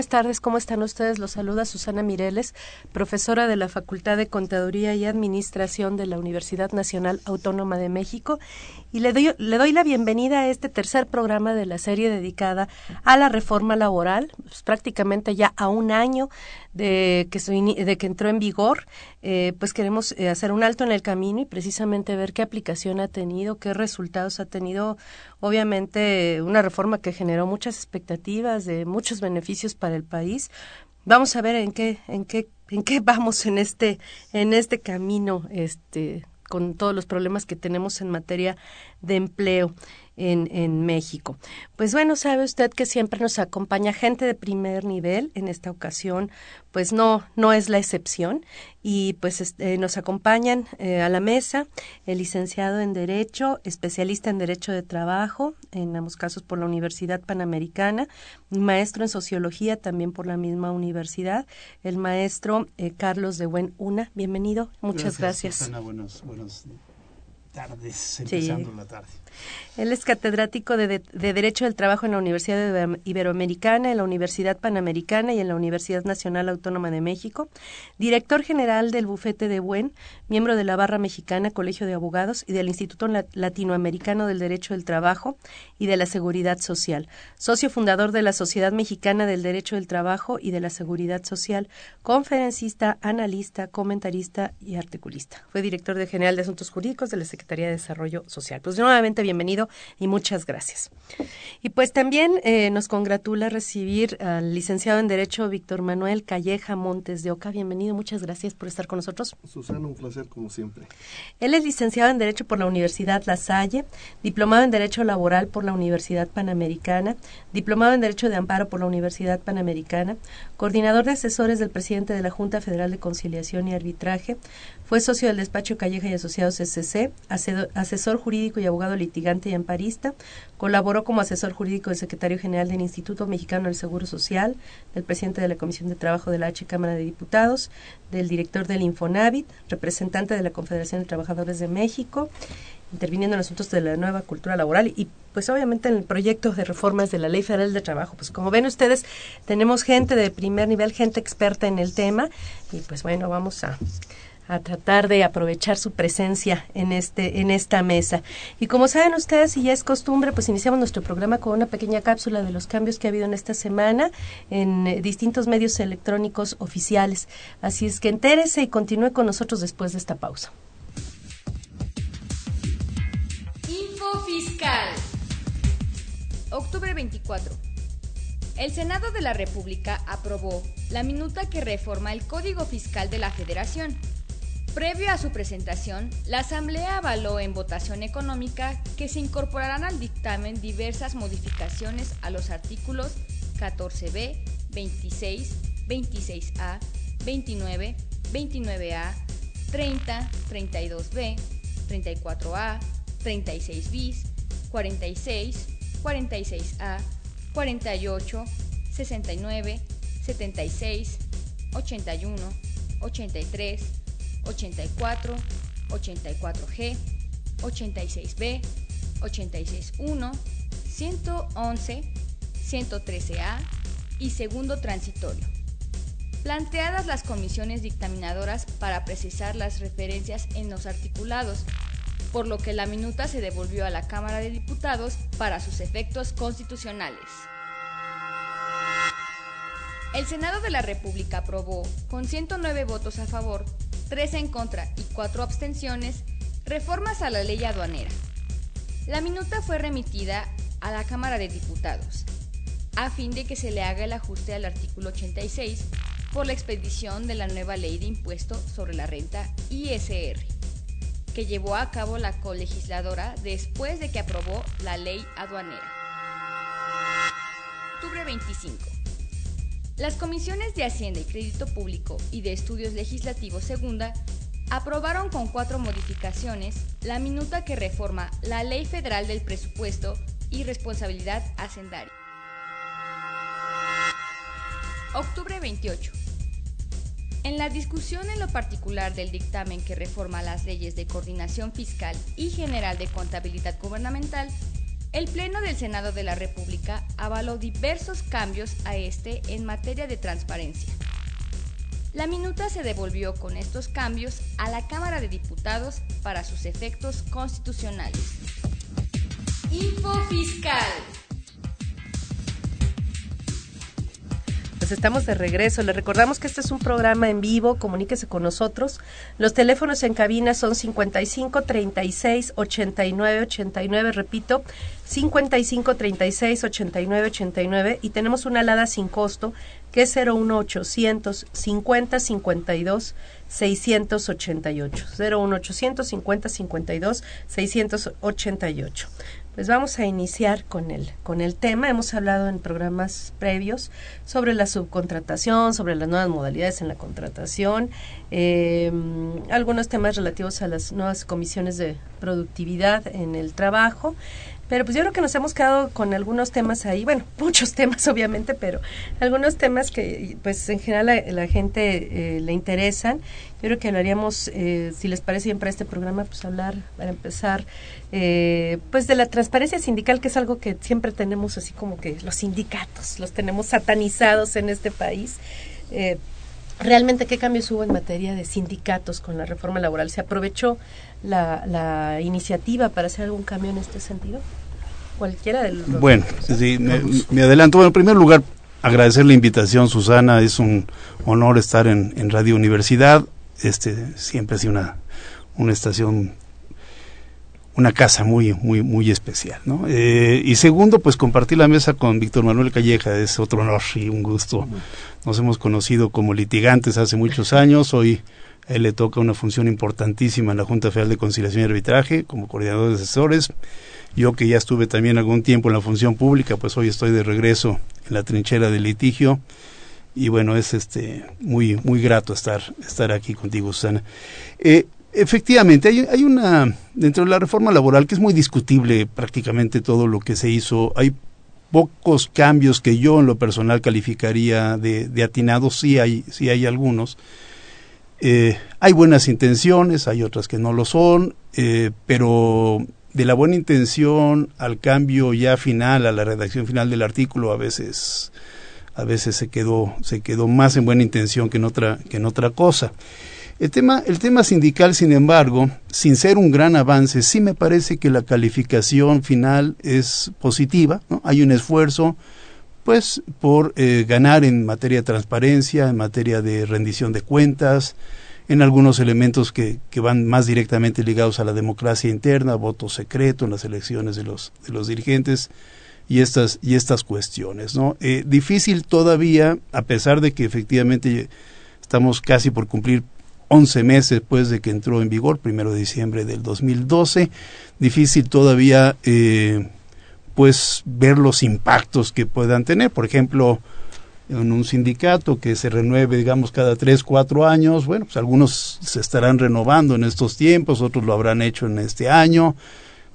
Buenas tardes, ¿cómo están ustedes? Los saluda Susana Mireles, profesora de la Facultad de Contaduría y Administración de la Universidad Nacional Autónoma de México y le doy, le doy la bienvenida a este tercer programa de la serie dedicada a la reforma laboral, pues, prácticamente ya a un año de que, de que entró en vigor, eh, pues queremos eh, hacer un alto en el camino y precisamente ver qué aplicación ha tenido, qué resultados ha tenido. Obviamente, una reforma que generó muchas expectativas de muchos beneficios para el país. Vamos a ver en qué, en qué, en qué vamos en este, en este camino, este, con todos los problemas que tenemos en materia de empleo en, en México. Pues bueno, sabe usted que siempre nos acompaña gente de primer nivel. En esta ocasión, pues no, no es la excepción. Y pues este, nos acompañan eh, a la mesa el licenciado en Derecho, especialista en Derecho de Trabajo, en ambos casos por la Universidad Panamericana, maestro en Sociología también por la misma universidad, el maestro eh, Carlos de Buen Una. Bienvenido, muchas gracias. gracias. buenos, buenos tardes, empezando la tarde. Él es catedrático de, Derecho del Trabajo en la Universidad Iberoamericana, en la Universidad Panamericana y en la Universidad Nacional Autónoma de México, director general del Bufete de Buen, miembro de la Barra Mexicana, Colegio de Abogados y del Instituto Latinoamericano del Derecho del Trabajo y de la Seguridad Social, socio fundador de la Sociedad Mexicana del Derecho del Trabajo y de la Seguridad Social, conferencista, analista, comentarista y articulista. Fue director general de Asuntos Jurídicos de la Secretaría de Desarrollo Social. Pues nuevamente bienvenido y muchas gracias. Y pues también eh, nos congratula recibir al licenciado en Derecho Víctor Manuel Calleja Montes de Oca. Bienvenido, muchas gracias por estar con nosotros. Susana, un placer como siempre. Él es licenciado en Derecho por la Universidad La Salle, diplomado en Derecho Laboral por la Universidad Panamericana, diplomado en Derecho de Amparo por la Universidad Panamericana, coordinador de asesores del presidente de la Junta Federal de Conciliación y Arbitraje, fue socio del despacho Calleja y Asociados SC, asesor jurídico y abogado litigante y amparista. Colaboró como asesor jurídico del secretario general del Instituto Mexicano del Seguro Social, del presidente de la Comisión de Trabajo de la H Cámara de Diputados, del director del Infonavit, representante de la Confederación de Trabajadores de México, interviniendo en asuntos de la nueva cultura laboral y pues obviamente en el proyecto de reformas de la Ley Federal de Trabajo. Pues como ven ustedes, tenemos gente de primer nivel, gente experta en el tema y pues bueno, vamos a a tratar de aprovechar su presencia en este en esta mesa. Y como saben ustedes, y ya es costumbre, pues iniciamos nuestro programa con una pequeña cápsula de los cambios que ha habido en esta semana en eh, distintos medios electrónicos oficiales. Así es que entérese y continúe con nosotros después de esta pausa. Info Fiscal. Octubre 24. El Senado de la República aprobó la minuta que reforma el Código Fiscal de la Federación Previo a su presentación, la Asamblea avaló en votación económica que se incorporarán al dictamen diversas modificaciones a los artículos 14b, 26, 26a, 29, 29a, 30, 32b, 34a, 36 bis, 46, 46a, 48, 69, 76, 81, 83, 84, 84G, 86B, 86.1, 111, 113A y segundo transitorio. Planteadas las comisiones dictaminadoras para precisar las referencias en los articulados, por lo que la minuta se devolvió a la Cámara de Diputados para sus efectos constitucionales. El Senado de la República aprobó, con 109 votos a favor, tres en contra y cuatro abstenciones, reformas a la ley aduanera. La minuta fue remitida a la Cámara de Diputados, a fin de que se le haga el ajuste al artículo 86 por la expedición de la nueva ley de impuesto sobre la renta ISR, que llevó a cabo la colegisladora después de que aprobó la ley aduanera. Octubre 25. Las comisiones de Hacienda y Crédito Público y de Estudios Legislativos Segunda aprobaron con cuatro modificaciones la minuta que reforma la Ley Federal del Presupuesto y Responsabilidad Hacendaria. Octubre 28. En la discusión en lo particular del dictamen que reforma las leyes de coordinación fiscal y general de contabilidad gubernamental, el Pleno del Senado de la República avaló diversos cambios a este en materia de transparencia. La minuta se devolvió con estos cambios a la Cámara de Diputados para sus efectos constitucionales. Info Fiscal. Pues estamos de regreso. Le recordamos que este es un programa en vivo. Comuníquese con nosotros. Los teléfonos en cabina son 55 36 89 89. Repito, 55 36 89 89. Y tenemos una alada sin costo que es 01800 50 52 688. 01800 50 52 688. Pues vamos a iniciar con el, con el tema. Hemos hablado en programas previos sobre la subcontratación, sobre las nuevas modalidades en la contratación, eh, algunos temas relativos a las nuevas comisiones de productividad en el trabajo. Pero pues yo creo que nos hemos quedado con algunos temas ahí, bueno, muchos temas obviamente, pero algunos temas que pues en general la, la gente eh, le interesan. Yo creo que lo haríamos, eh, si les parece bien para este programa, pues hablar, para empezar, eh, pues de la transparencia sindical, que es algo que siempre tenemos así como que los sindicatos, los tenemos satanizados en este país. Realmente qué cambios hubo en materia de sindicatos con la reforma laboral. ¿Se aprovechó la, la iniciativa para hacer algún cambio en este sentido? Cualquiera de los. Bueno, sí, me, me, adelanto. Bueno, en primer lugar, agradecer la invitación, Susana. Es un honor estar en, en Radio Universidad. Este siempre ha sido una, una estación una casa muy muy muy especial ¿no? Eh, y segundo pues compartir la mesa con Víctor Manuel Calleja es otro honor y un gusto nos hemos conocido como litigantes hace muchos años hoy él le toca una función importantísima en la Junta Federal de Conciliación y Arbitraje como coordinador de asesores. Yo que ya estuve también algún tiempo en la función pública pues hoy estoy de regreso en la trinchera del litigio. Y bueno es este muy muy grato estar estar aquí contigo Susana. Eh, Efectivamente, hay, hay, una, dentro de la reforma laboral, que es muy discutible prácticamente todo lo que se hizo, hay pocos cambios que yo en lo personal calificaría de, de atinados, sí hay, sí hay algunos. Eh, hay buenas intenciones, hay otras que no lo son, eh, pero de la buena intención al cambio ya final, a la redacción final del artículo, a veces, a veces se quedó, se quedó más en buena intención que en otra, que en otra cosa. El tema, el tema sindical, sin embargo, sin ser un gran avance, sí me parece que la calificación final es positiva. ¿no? Hay un esfuerzo, pues, por eh, ganar en materia de transparencia, en materia de rendición de cuentas, en algunos elementos que, van más directamente ligados a la democracia interna, voto secreto en las elecciones de los, de los dirigentes y estas, y estas cuestiones. ¿no? Eh, difícil todavía, a pesar de que efectivamente estamos casi por cumplir 11 meses después de que entró en vigor, primero de diciembre del 2012. Difícil todavía, eh, pues, ver los impactos que puedan tener. Por ejemplo, en un sindicato que se renueve, digamos, cada tres, cuatro años, bueno, pues algunos se estarán renovando en estos tiempos, otros lo habrán hecho en este año,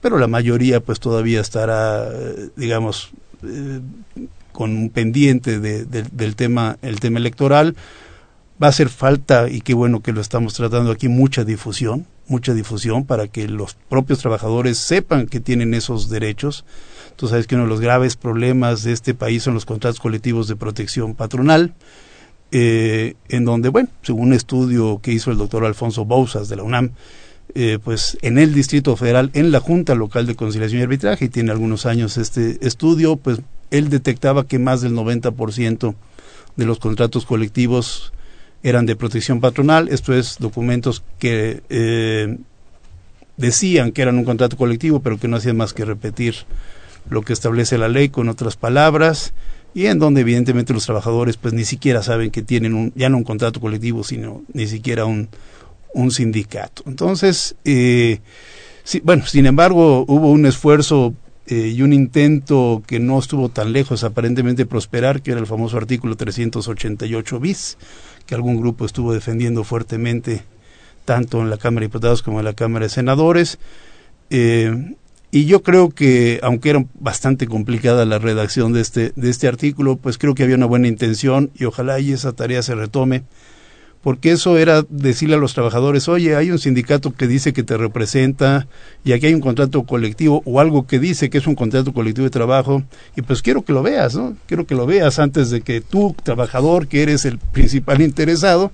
pero la mayoría, pues, todavía estará, digamos, eh, con un pendiente de, de, del tema, el tema electoral va a hacer falta, y qué bueno que lo estamos tratando aquí, mucha difusión, mucha difusión para que los propios trabajadores sepan que tienen esos derechos. Tú sabes que uno de los graves problemas de este país son los contratos colectivos de protección patronal, eh, en donde, bueno, según un estudio que hizo el doctor Alfonso Bousas de la UNAM, eh, pues en el Distrito Federal, en la Junta Local de Conciliación y Arbitraje, y tiene algunos años este estudio, pues él detectaba que más del 90% de los contratos colectivos eran de protección patronal, esto es documentos que eh, decían que eran un contrato colectivo, pero que no hacían más que repetir lo que establece la ley con otras palabras y en donde evidentemente los trabajadores pues ni siquiera saben que tienen un, ya no un contrato colectivo, sino ni siquiera un, sindicato. Entonces, eh, bueno, sin embargo, hubo un esfuerzo eh, y un intento que no estuvo tan lejos aparentemente prosperar, que era el famoso artículo 388 bis, que algún grupo estuvo defendiendo fuertemente tanto en la Cámara de Diputados como en la Cámara de Senadores. Eh, y yo creo que, aunque era bastante complicada la redacción de este, de este artículo, pues creo que había una buena intención y ojalá y esa tarea se retome, porque eso era decirle a los trabajadores, oye, hay un sindicato que dice que te representa y aquí hay un contrato colectivo o algo que dice que es un contrato colectivo de trabajo y pues quiero que lo veas, ¿no? Quiero que lo veas antes de que tú, trabajador, que eres el principal interesado,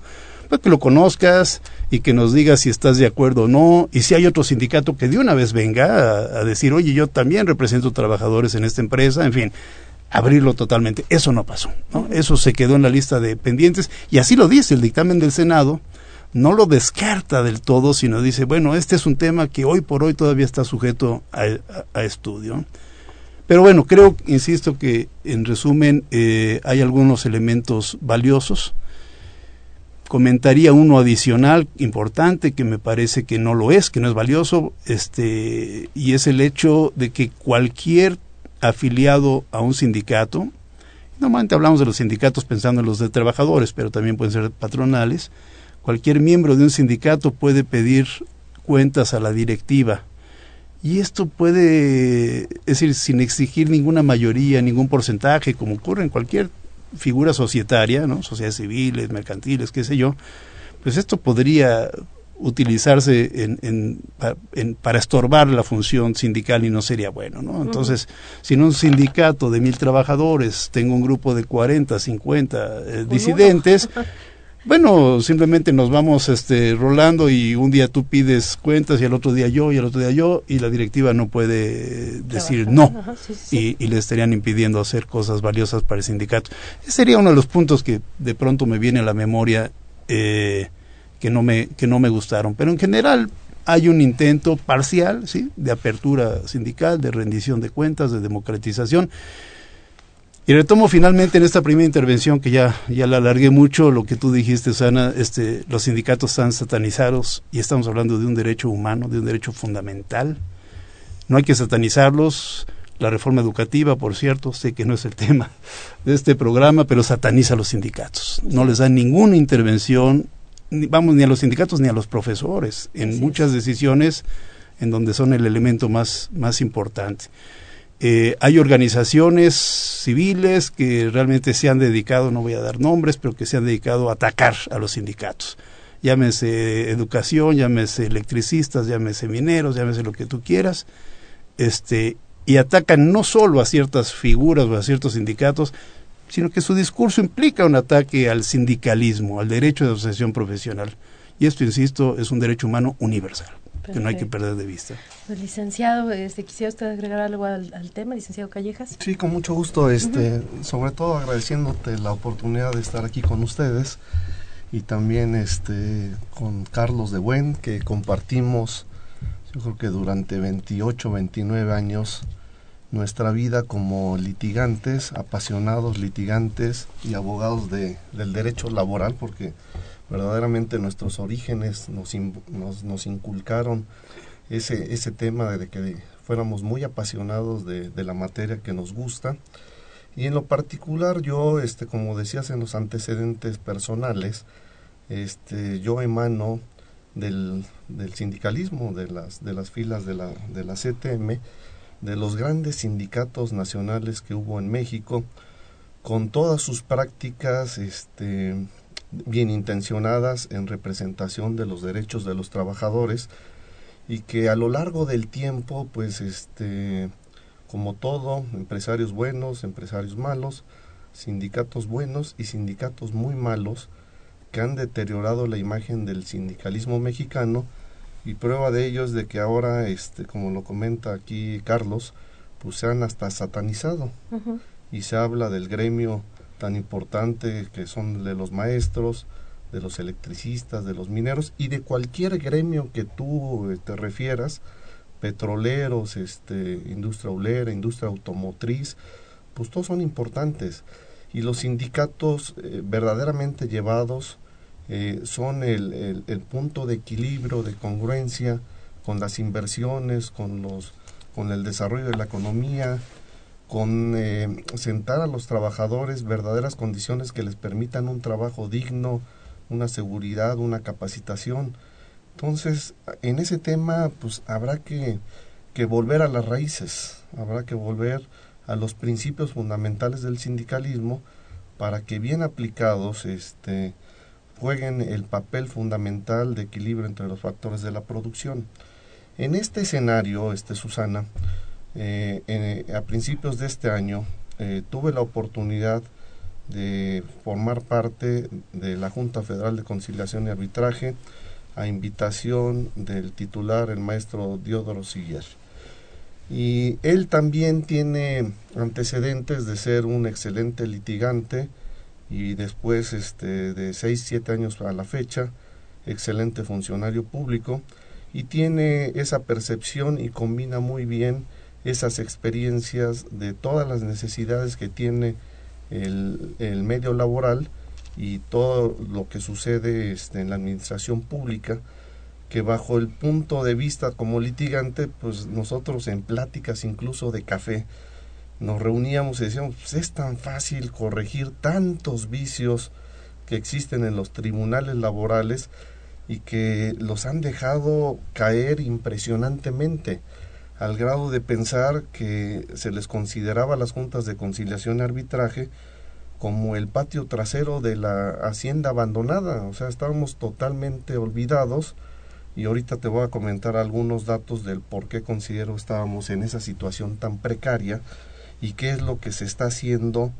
que lo conozcas y que nos digas si estás de acuerdo o no, y si hay otro sindicato que de una vez venga a, decir, oye, yo también represento trabajadores en esta empresa, en fin, abrirlo totalmente. Eso no pasó, ¿no? Eso se quedó en la lista de pendientes, y así lo dice el dictamen del Senado, no lo descarta del todo, sino dice, bueno, este es un tema que hoy por hoy todavía está sujeto a, estudio. Pero bueno, creo, insisto, que en resumen eh, hay algunos elementos valiosos comentaría uno adicional importante que me parece que no lo es, que no es valioso, este, y es el hecho de que cualquier afiliado a un sindicato, normalmente hablamos de los sindicatos pensando en los de trabajadores, pero también pueden ser patronales, cualquier miembro de un sindicato puede pedir cuentas a la directiva. Y esto puede, es decir, sin exigir ninguna mayoría, ningún porcentaje, como ocurre en cualquier figura societaria, ¿no? sociedades civiles, mercantiles, qué sé yo, pues esto podría utilizarse en, en, para estorbar la función sindical y no sería bueno, ¿no? Entonces, si en un sindicato de mil trabajadores tengo un grupo de 40, 50 eh, disidentes, Bueno, simplemente nos vamos este, rolando y un día tú pides cuentas y el otro día yo y el otro día yo y la directiva no puede decir no Y, le estarían impidiendo hacer cosas valiosas para el sindicato. Ese sería uno de los puntos que de pronto me viene a la memoria eh, que, no me, que no me gustaron. Pero en general hay un intento parcial ¿sí? de apertura sindical, de rendición de cuentas, de democratización y retomo finalmente en esta primera intervención que ya, ya la alargué mucho, lo que tú dijiste, Sana, este, los sindicatos están satanizados y estamos hablando de un derecho humano, de un derecho fundamental. No hay que satanizarlos. La reforma educativa, por cierto, sé que no es el tema de este programa, pero sataniza a los sindicatos. No les da ninguna intervención, ni, vamos, ni a los sindicatos ni a los profesores en muchas decisiones en donde son el elemento más, más importante. Eh, hay organizaciones civiles que realmente se han dedicado, no voy a dar nombres, pero que se han dedicado a atacar a los sindicatos. Llámese educación, llámese electricistas, llámese mineros, llámese lo que tú quieras. Este, y atacan no solo a ciertas figuras o a ciertos sindicatos, sino que su discurso implica un ataque al sindicalismo, al derecho de asociación profesional. Y esto, insisto, es un derecho humano universal que no hay que perder de vista. Pues, licenciado, este, quisiera usted agregar algo al, tema, licenciado Callejas. Sí, con mucho gusto, este, sobre todo agradeciéndote la oportunidad de estar aquí con ustedes y también este con Carlos de Buen que compartimos yo creo que durante 28, 29 años nuestra vida como litigantes, apasionados litigantes y abogados de, del derecho laboral, porque verdaderamente nuestros orígenes nos, nos, inculcaron ese, ese tema de que fuéramos muy apasionados de, de, la materia que nos gusta. Y en lo particular yo, este, como decías en los antecedentes personales, este, yo emano del, del sindicalismo, de las, de las filas de la, de la CTM, de los grandes sindicatos nacionales que hubo en México, con todas sus prácticas este, bien intencionadas en representación de los derechos de los trabajadores y que a lo largo del tiempo, pues este, como todo, empresarios buenos, empresarios malos, sindicatos buenos y sindicatos muy malos que han deteriorado la imagen del sindicalismo mexicano y prueba de ello es de que ahora, este, como lo comenta aquí Carlos, pues se han hasta satanizado. Y se habla del gremio tan importante que son de los maestros, de los electricistas, de los mineros y de cualquier gremio que tú eh, te refieras, petroleros, este, industria oulera, industria automotriz, pues todos son importantes. Y los sindicatos eh, verdaderamente llevados eh, son el, el, punto de equilibrio, de congruencia con las inversiones, con, los, con el desarrollo de la economía, con eh, sentar a los trabajadores verdaderas condiciones que les permitan un trabajo digno, una seguridad, una capacitación. Entonces, en ese tema, pues habrá que, que volver a las raíces, habrá que volver a los principios fundamentales del sindicalismo para que bien aplicados este, jueguen el papel fundamental de equilibrio entre los factores de la producción. En este escenario, este Susana, eh, a principios de este año eh, tuve la oportunidad de formar parte de la Junta Federal de Conciliación y Arbitraje a invitación del titular, el maestro Diodoro Siller. Y él también tiene antecedentes de ser un excelente litigante y después este, de 6, 7 años a la fecha, excelente funcionario público y tiene esa percepción y combina muy bien esas experiencias de todas las necesidades que tiene el, el medio laboral y todo lo que sucede este, en la administración pública, que bajo el punto de vista como litigante, pues nosotros en pláticas incluso de café, nos reuníamos y decíamos, pues es tan fácil corregir tantos vicios que existen en los tribunales laborales y que los han dejado caer impresionantemente al grado de pensar que se les consideraba las juntas de conciliación y arbitraje como el patio trasero de la hacienda abandonada, o sea, estábamos totalmente olvidados. Y ahorita te voy a comentar algunos datos del por qué considero estábamos en esa situación tan precaria y qué es lo que se está haciendo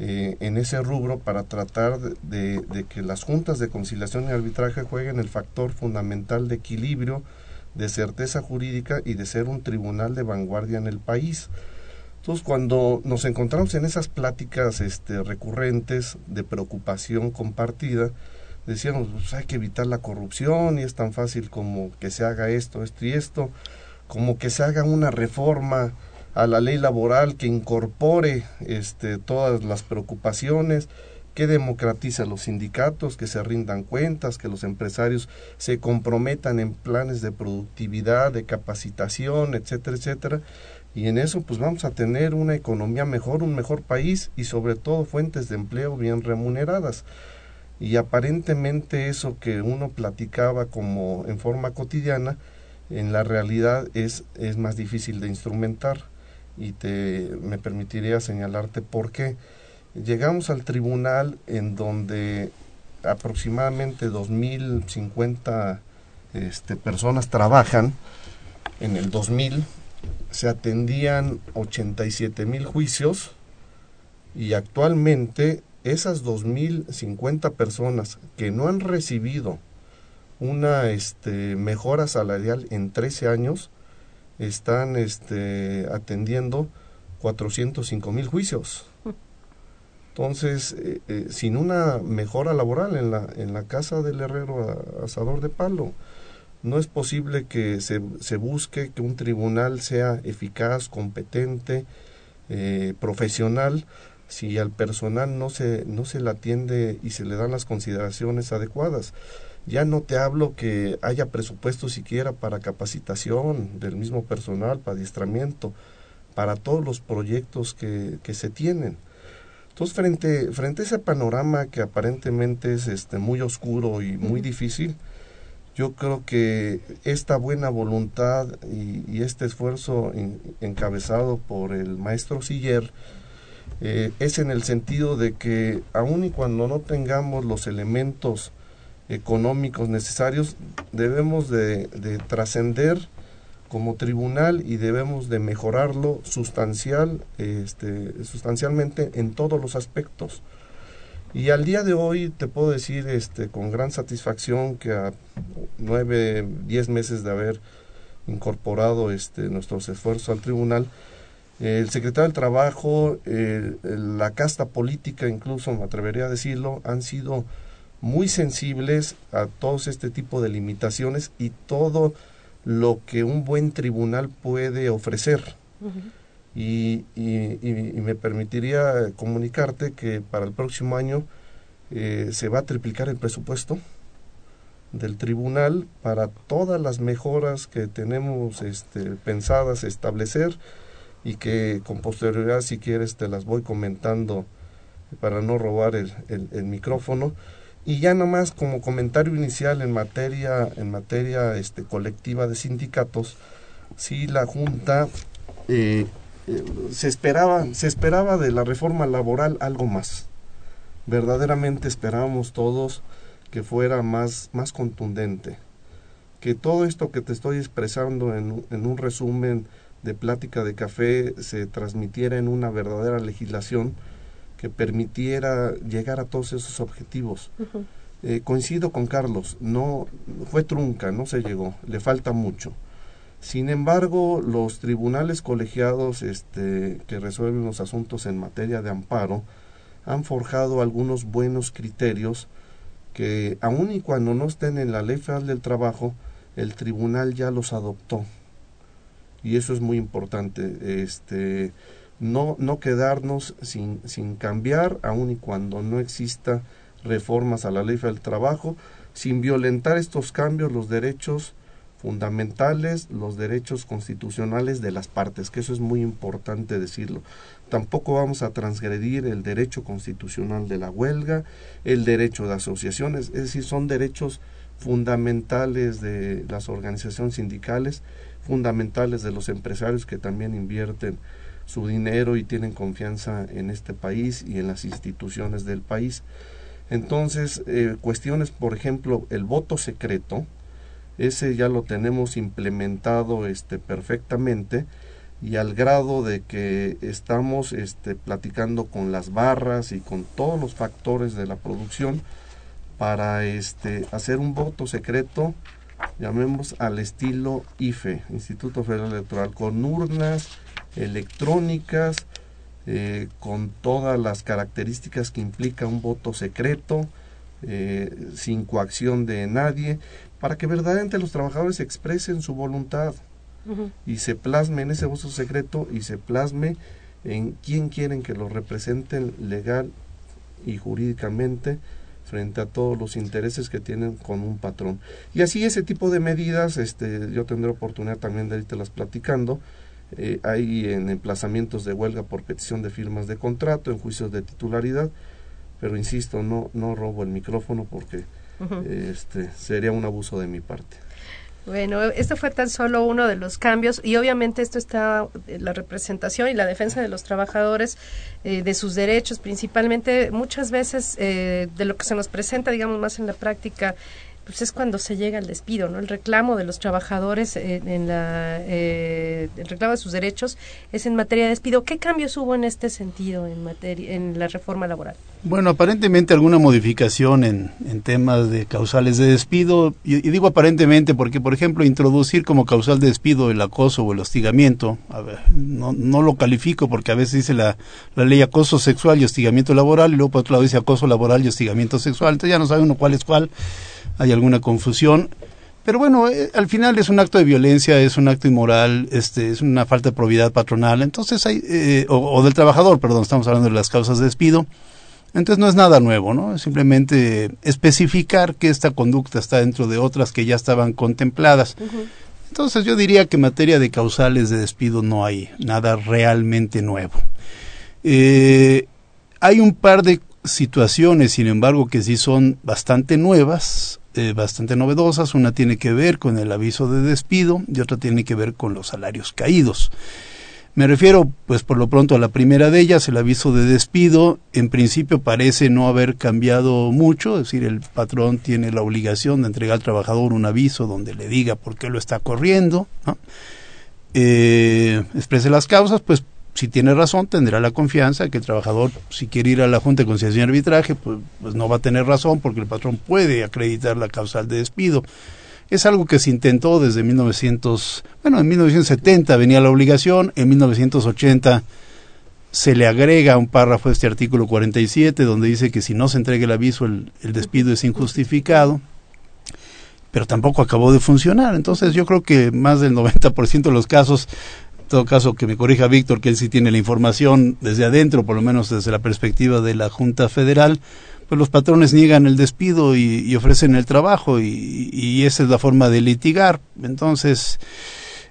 eh, en ese rubro para tratar de, de, que las juntas de conciliación y arbitraje jueguen el factor fundamental de equilibrio de certeza jurídica y de ser un tribunal de vanguardia en el país. Entonces, cuando nos encontramos en esas pláticas este, recurrentes de preocupación compartida, decíamos, pues hay que evitar la corrupción y es tan fácil como que se haga esto, esto y esto, como que se haga una reforma a la ley laboral que incorpore este, todas las preocupaciones, que democratiza los sindicatos, que se rindan cuentas, que los empresarios se comprometan en planes de productividad, de capacitación, etcétera, etcétera. Y en eso pues vamos a tener una economía mejor, un mejor país y sobre todo fuentes de empleo bien remuneradas. Y aparentemente eso que uno platicaba como en forma cotidiana, en la realidad es, es más difícil de instrumentar. Y te, me permitiría señalarte por qué llegamos al tribunal en donde aproximadamente 2.050 este, personas trabajan. En el 2000 se atendían 87.000 juicios y actualmente esas 2.050 personas que no han recibido una este, mejora salarial en 13 años están este, atendiendo 405.000 juicios. Entonces, eh, eh, sin una mejora laboral en la, en la casa del herrero asador de palo, no es posible que se, se busque que un tribunal sea eficaz, competente, eh, profesional, si al personal no se, no se le atiende y se le dan las consideraciones adecuadas. Ya no te hablo que haya presupuesto siquiera para capacitación del mismo personal, para adiestramiento, para todos los proyectos que, que se tienen. Entonces, frente, frente a ese panorama que aparentemente es este, muy oscuro y muy difícil, yo creo que esta buena voluntad y, este esfuerzo encabezado por el maestro Siller eh, es en el sentido de que aun y cuando no tengamos los elementos económicos necesarios, debemos de, de trascender como tribunal y debemos de mejorarlo sustancial, este, sustancialmente en todos los aspectos. Y al día de hoy te puedo decir este, con gran satisfacción que a nueve, diez meses de haber incorporado este, nuestros esfuerzos al tribunal, el secretario del Trabajo, la casta política, incluso me atrevería a decirlo, han sido muy sensibles a todos este tipo de limitaciones y todo lo que un buen tribunal puede ofrecer. y, y, me permitiría comunicarte que para el próximo año eh, se va a triplicar el presupuesto del tribunal para todas las mejoras que tenemos este, pensadas establecer y que con posterioridad si quieres te las voy comentando para no robar el, el, el micrófono Y ya nomás como comentario inicial en materia, en materia este, colectiva de sindicatos, sí la Junta eh, eh, se esperaba, se esperaba de la reforma laboral algo más. Verdaderamente esperábamos todos que fuera más, más contundente. Que todo esto que te estoy expresando en, en un resumen de plática de café se transmitiera en una verdadera legislación que permitiera llegar a todos esos objetivos. Eh, coincido con Carlos, no fue trunca, no se llegó, le falta mucho. Sin embargo, los tribunales colegiados este, que resuelven los asuntos en materia de amparo han forjado algunos buenos criterios que, aun y cuando no estén en la ley federal del trabajo, el tribunal ya los adoptó. Y eso es muy importante. Este, no, no quedarnos sin, sin cambiar, aun y cuando no exista reformas a la ley del trabajo, sin violentar estos cambios los derechos fundamentales, los derechos constitucionales de las partes, que eso es muy importante decirlo. Tampoco vamos a transgredir el derecho constitucional de la huelga, el derecho de asociaciones, es decir, son derechos fundamentales de las organizaciones sindicales, fundamentales de los empresarios que también invierten su dinero y tienen confianza en este país y en las instituciones del país. Entonces, eh, cuestiones, por ejemplo, el voto secreto, ese ya lo tenemos implementado este, perfectamente y al grado de que estamos este, platicando con las barras y con todos los factores de la producción para este, hacer un voto secreto, llamemos al estilo IFE, Instituto Federal Electoral, con urnas, electrónicas, eh, con todas las características que implica un voto secreto, eh, sin coacción de nadie, para que verdaderamente los trabajadores expresen su voluntad y se plasme en ese voto secreto y se plasme en quién quieren que lo representen legal y jurídicamente frente a todos los intereses que tienen con un patrón. Y así ese tipo de medidas, este, yo tendré oportunidad también de irte las platicando, eh, hay en emplazamientos de huelga por petición de firmas de contrato, en juicios de titularidad, pero insisto, no, no robo el micrófono porque este, sería un abuso de mi parte. Bueno, esto fue tan solo uno de los cambios y obviamente esto está eh, la representación y la defensa de los trabajadores eh, de sus derechos, principalmente muchas veces de lo que se nos presenta, digamos, más en la práctica pues es cuando se llega al despido, ¿no? El reclamo de los trabajadores en, la, eh, el reclamo de sus derechos es en materia de despido. ¿Qué cambios hubo en este sentido en materia, en la reforma laboral? Bueno, aparentemente alguna modificación en, en temas de causales de despido, y, digo aparentemente porque, por ejemplo, introducir como causal de despido el acoso o el hostigamiento, a no, no lo califico porque a veces dice la, la ley acoso sexual y hostigamiento laboral, y luego por otro lado dice acoso laboral y hostigamiento sexual, entonces ya no sabe uno cuál es cuál hay alguna confusión. Pero bueno, eh, al final es un acto de violencia, es un acto inmoral, este, es una falta de probidad patronal, entonces hay, eh, o, del trabajador, perdón, estamos hablando de las causas de despido. Entonces no es nada nuevo, ¿no? Es simplemente especificar que esta conducta está dentro de otras que ya estaban contempladas. Entonces yo diría que en materia de causales de despido no hay nada realmente nuevo. Eh, hay un par de situaciones, sin embargo, que sí son bastante nuevas, eh, bastante novedosas. Una tiene que ver con el aviso de despido y otra tiene que ver con los salarios caídos. Me refiero, pues por lo pronto, a la primera de ellas, el aviso de despido. En principio parece no haber cambiado mucho, es decir, el patrón tiene la obligación de entregar al trabajador un aviso donde le diga por qué lo está corriendo. Eh, exprese las causas, pues si tiene razón, tendrá la confianza que el trabajador, si quiere ir a la Junta de Conciliación y Arbitraje, pues, pues, no va a tener razón porque el patrón puede acreditar la causal de despido. Es algo que se intentó desde 1900, bueno, en 1970 venía la obligación, en 1980 se le agrega un párrafo a este artículo 47 donde dice que si no se entrega el aviso el, el despido es injustificado pero tampoco acabó de funcionar. Entonces yo creo que más del 90% de los casos todo caso que me corrija Víctor, que él sí tiene la información desde adentro, por lo menos desde la perspectiva de la Junta Federal, pues los patrones niegan el despido y, ofrecen el trabajo y, esa es la forma de litigar. Entonces,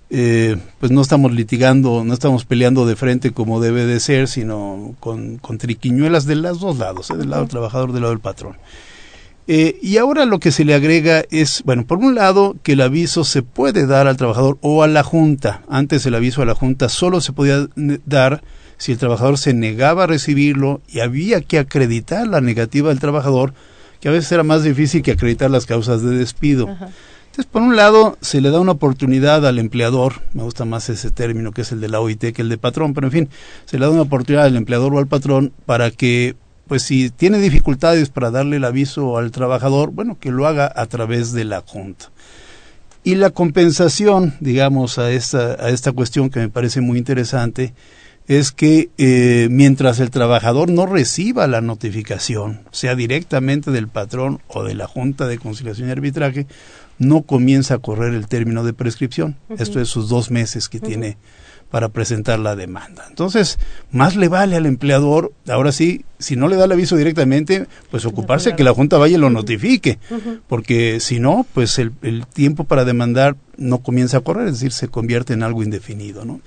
eh, pues no estamos litigando, no estamos peleando de frente como debe de ser, sino con, con triquiñuelas de los dos lados, ¿eh? del lado del trabajador, del lado del patrón. Eh, y ahora lo que se le agrega es, bueno, por un lado, que el aviso se puede dar al trabajador o a la Junta. Antes el aviso a la Junta solo se podía dar si el trabajador se negaba a recibirlo y había que acreditar la negativa del trabajador, que a veces era más difícil que acreditar las causas de despido. Entonces, por un lado, se le da una oportunidad al empleador, me gusta más ese término que es el de la OIT que el de patrón, pero en fin, se le da una oportunidad al empleador o al patrón para que pues si tiene dificultades para darle el aviso al trabajador, bueno, que lo haga a través de la Junta. Y la compensación, digamos, a esta, a esta cuestión que me parece muy interesante, es que eh, mientras el trabajador no reciba la notificación, sea directamente del patrón o de la Junta de Conciliación y Arbitraje, no comienza a correr el término de prescripción. Esto es sus dos meses que tiene para presentar la demanda. Entonces, más le vale al empleador, ahora sí, si no le da el aviso directamente, pues ocuparse que la Junta vaya y lo notifique, porque si no, pues el, el, tiempo para demandar no comienza a correr, es decir, se convierte en algo indefinido, ¿no?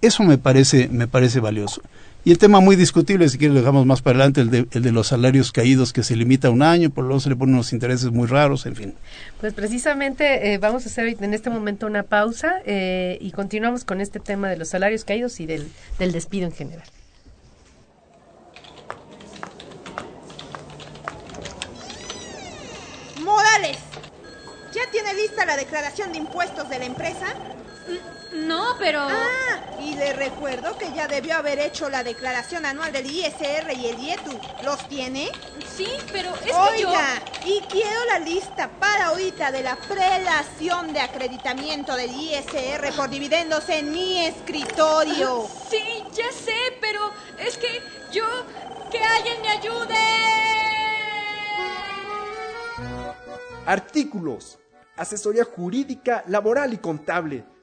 Eso me parece, me parece valioso. Y el tema muy discutible, si quieres lo dejamos más para adelante, el de, el de los salarios caídos que se limita a un año, por lo se le ponen unos intereses muy raros, en fin. Pues precisamente eh, vamos a hacer en este momento una pausa eh, y continuamos con este tema de los salarios caídos y del, del despido en general. Morales, ¿ya tiene lista la declaración de impuestos de la empresa? No, pero... Ah, y le recuerdo que ya debió haber hecho la declaración anual del ISR y el IETU. ¿Los tiene? Sí, pero es Oiga, y quiero la lista para ahorita de la prelación de acreditamiento del ISR por dividendos en mi escritorio. Sí, ya sé, pero es que yo... ¡Que alguien me ayude! Artículos. Asesoría jurídica, laboral y contable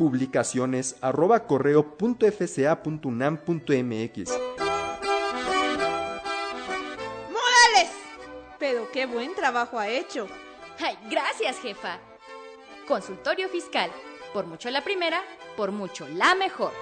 publicaciones arroba correo punto mx ¡Morales! Pero qué buen trabajo ha hecho. ¡Ay, gracias, jefa! Consultorio Fiscal. Por mucho la primera, por mucho la mejor.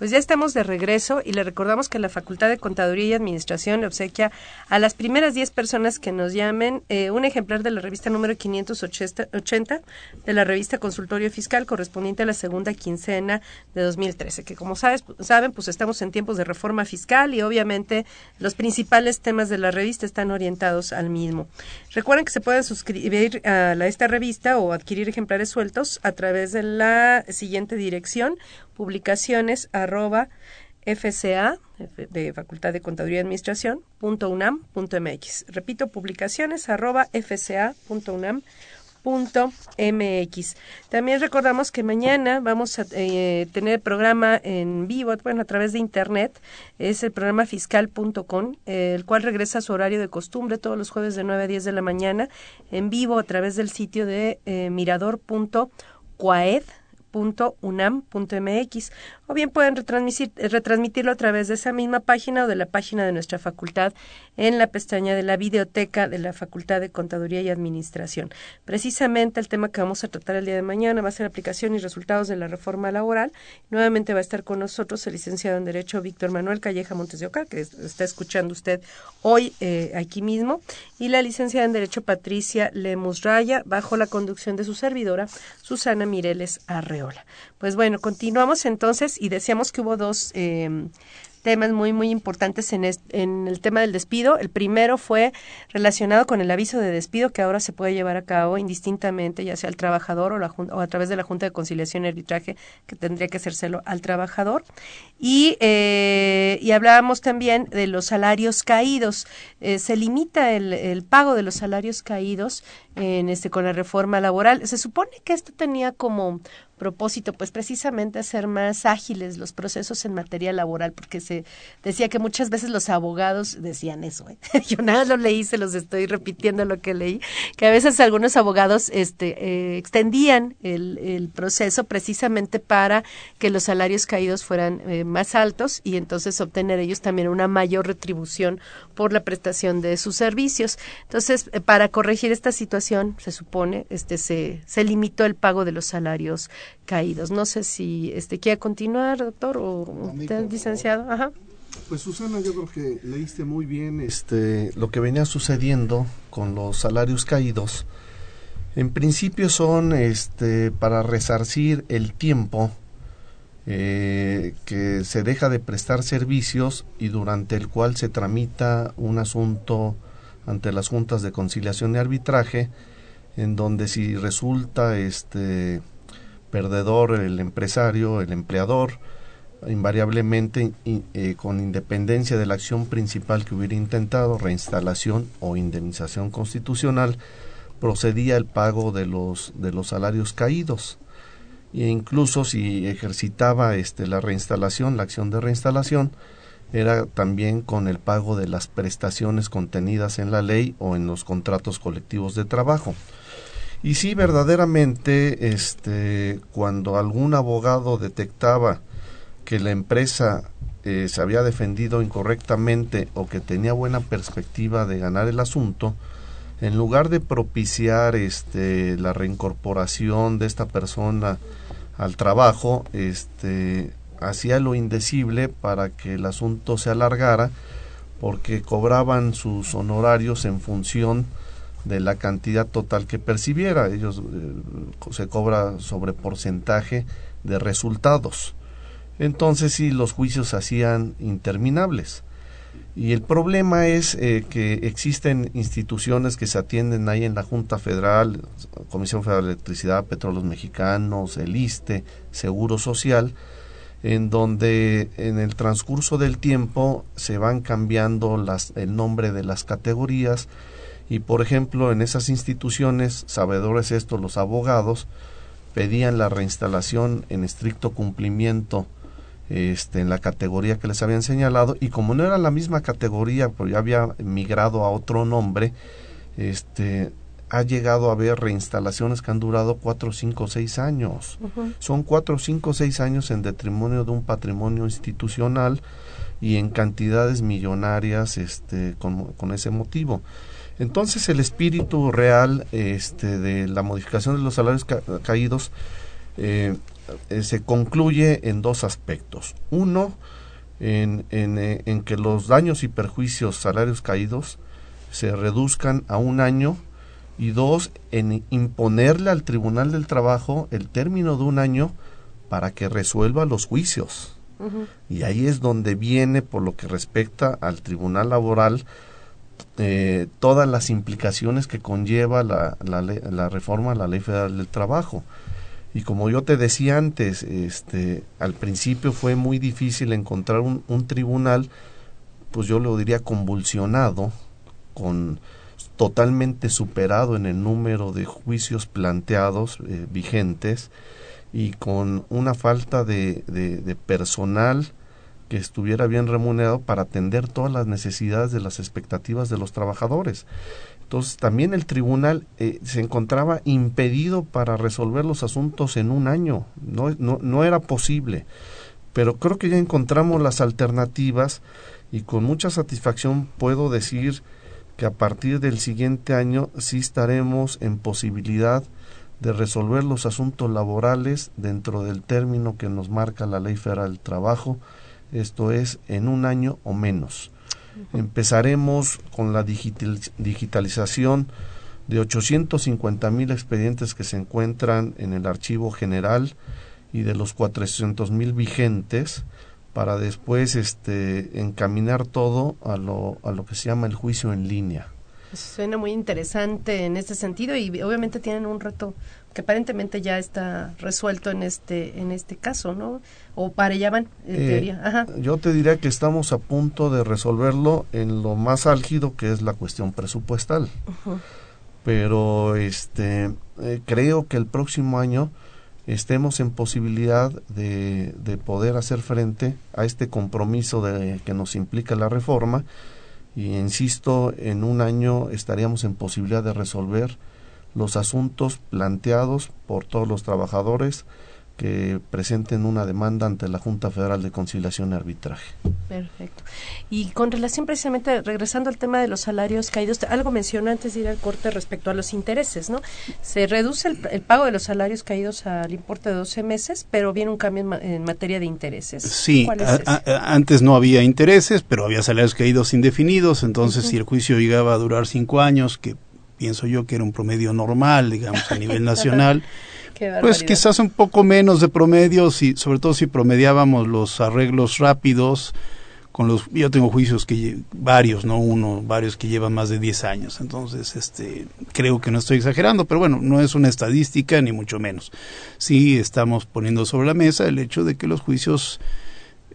Pues ya estamos de regreso y le recordamos que la Facultad de Contaduría y Administración le obsequia a las primeras 10 personas que nos llamen eh, un ejemplar de la revista número 580 de la revista Consultorio Fiscal correspondiente a la segunda quincena de 2013, que como sabes, saben, pues estamos en tiempos de reforma fiscal y obviamente los principales temas de la revista están orientados al mismo. Recuerden que se pueden suscribir a esta revista o adquirir ejemplares sueltos a través de la siguiente dirección publicaciones arroba fca de Facultad de Contaduría y Administración punto unam punto mx. Repito, publicaciones arroba fca punto unam punto mx. También recordamos que mañana vamos a eh, tener programa en vivo, bueno, a través de internet, es el programa fiscal.com, el cual regresa a su horario de costumbre todos los jueves de 9 a 10 de la mañana, en vivo a través del sitio de eh, mirador.coaed .unam.mx o bien pueden retransmitirlo a través de esa misma página o de la página de nuestra facultad en la pestaña de la videoteca de la Facultad de Contaduría y Administración. Precisamente el tema que vamos a tratar el día de mañana va a ser aplicación y resultados de la reforma laboral. Nuevamente va a estar con nosotros el licenciado en Derecho Víctor Manuel Calleja Montes de Oca, que está escuchando usted hoy eh, aquí mismo, y la licenciada en Derecho Patricia Lemus Raya, bajo la conducción de su servidora Susana Mireles Arreo. Pues bueno, continuamos entonces y decíamos que hubo dos eh, temas muy, muy importantes en, en el tema del despido. El primero fue relacionado con el aviso de despido que ahora se puede llevar a cabo indistintamente, ya sea al trabajador o, la, o a través de la Junta de Conciliación y Arbitraje, que tendría que hacérselo al trabajador. Y, eh, y hablábamos también de los salarios caídos. Eh, se limita el, el pago de los salarios caídos en este con la reforma laboral. Se supone que esto tenía como propósito, pues precisamente hacer más ágiles los procesos en materia laboral, porque se decía que muchas veces los abogados decían eso. ¿eh? Yo nada lo leí, se los estoy repitiendo lo que leí, que a veces algunos abogados este, eh, extendían el, proceso precisamente para que los salarios caídos fueran eh, más altos y entonces obtener ellos también una mayor retribución por la prestación de sus servicios. Entonces, para corregir esta situación, se supone, este, se, se limitó el pago de los salarios caídos. No sé si este quiere continuar, doctor, o usted, licenciado. Ajá. Pues Susana, yo creo que leíste muy bien este lo que venía sucediendo con los salarios caídos. En principio son este para resarcir el tiempo eh, que se deja de prestar servicios y durante el cual se tramita un asunto ante las juntas de conciliación y arbitraje en donde si resulta este perdedor el empresario, el empleador, invariablemente eh, con independencia de la acción principal que hubiera intentado, reinstalación o indemnización constitucional, procedía el pago de los de los salarios caídos e incluso si ejercitaba este la reinstalación, la acción de reinstalación, era también con el pago de las prestaciones contenidas en la ley o en los contratos colectivos de trabajo. Y sí, verdaderamente, este, cuando algún abogado detectaba que la empresa eh, se había defendido incorrectamente o que tenía buena perspectiva de ganar el asunto, en lugar de propiciar este, la reincorporación de esta persona al trabajo, este, hacía lo indecible para que el asunto se alargara, porque cobraban sus honorarios en función de la cantidad total que percibiera. Ellos eh, se cobra sobre porcentaje de resultados. Entonces sí, los juicios se hacían interminables. Y el problema es eh, que existen instituciones que se atienden ahí en la Junta Federal, Comisión Federal de Electricidad, Petróleos Mexicanos, el ISTE, Seguro Social, en donde en el transcurso del tiempo se van cambiando las, el nombre de las categorías, y por ejemplo en esas instituciones, sabedores estos los abogados, pedían la reinstalación en estricto cumplimiento este, en la categoría que les habían señalado y como no era la misma categoría, pues ya había migrado a otro nombre, este, ha llegado a haber reinstalaciones que han durado cuatro, cinco, seis años. Son cuatro, cinco, seis años en detrimonio de un patrimonio institucional y en cantidades millonarias este, con, con ese motivo. Entonces el espíritu real este, de la modificación de los salarios caídos eh, eh, se concluye en dos aspectos. Uno, en, eh, en, que los daños y perjuicios salarios caídos se reduzcan a un año y dos, en imponerle al Tribunal del Trabajo el término de un año para que resuelva los juicios. Y ahí es donde viene, por lo que respecta al Tribunal Laboral, eh, todas las implicaciones que conlleva la, la, reforma a la Ley Federal del Trabajo. Y como yo te decía antes, este, al principio fue muy difícil encontrar un, tribunal, pues yo lo diría convulsionado, con totalmente superado en el número de juicios planteados eh, vigentes y con una falta de, de personal que estuviera bien remunerado para atender todas las necesidades de las expectativas de los trabajadores. Entonces también el tribunal eh, se encontraba impedido para resolver los asuntos en un año, no, no, no era posible. Pero creo que ya encontramos las alternativas y con mucha satisfacción puedo decir que a partir del siguiente año sí estaremos en posibilidad de resolver los asuntos laborales dentro del término que nos marca la Ley Federal del Trabajo, esto es en un año o menos. Empezaremos con la digitalización de 850 mil expedientes que se encuentran en el archivo general y de los 400 mil vigentes para después este, encaminar todo a lo, a lo que se llama el juicio en línea. Suena muy interesante en ese sentido y obviamente tienen un reto que aparentemente ya está resuelto en este en este caso, ¿no? O para allá van, en eh, teoría. Yo te diría que estamos a punto de resolverlo en lo más álgido que es la cuestión presupuestal. Pero este eh, creo que el próximo año estemos en posibilidad de, de poder hacer frente a este compromiso de, que nos implica la reforma y insisto, en un año estaríamos en posibilidad de resolver los asuntos planteados por todos los trabajadores que presenten una demanda ante la Junta Federal de Conciliación y Arbitraje. Perfecto. Y con relación precisamente, regresando al tema de los salarios caídos, algo mencionó antes de ir al corte respecto a los intereses, ¿no? Se reduce el, pago de los salarios caídos al importe de 12 meses, pero viene un cambio en, materia de intereses. Sí, antes no había intereses, pero había salarios caídos indefinidos, entonces si el juicio llegaba a durar cinco años, que pienso yo que era un promedio normal, digamos, a nivel nacional, pues quizás un poco menos de promedio, si, sobre todo si promediábamos los arreglos rápidos, con los yo tengo juicios que varios no uno varios que llevan más de 10 años entonces este creo que no estoy exagerando pero bueno no es una estadística ni mucho menos. Sí estamos poniendo sobre la mesa el hecho de que los juicios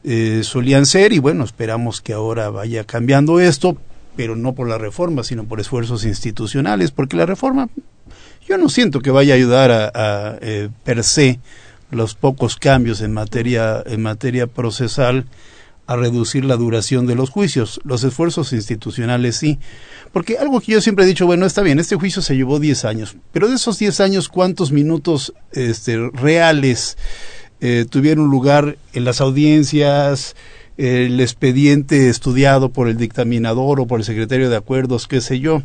eh, solían ser y bueno esperamos que ahora vaya cambiando esto pero no por la reforma sino por esfuerzos institucionales porque la reforma yo no siento que vaya a ayudar a, eh, per se los pocos cambios en materia en materia procesal a reducir la duración de los juicios. Los esfuerzos institucionales sí. Porque algo que yo siempre he dicho, bueno, está bien, este juicio se llevó 10 años, pero de esos 10 años, ¿cuántos minutos este, reales eh, tuvieron lugar en las audiencias, el expediente estudiado por el dictaminador o por el secretario de acuerdos, qué sé yo?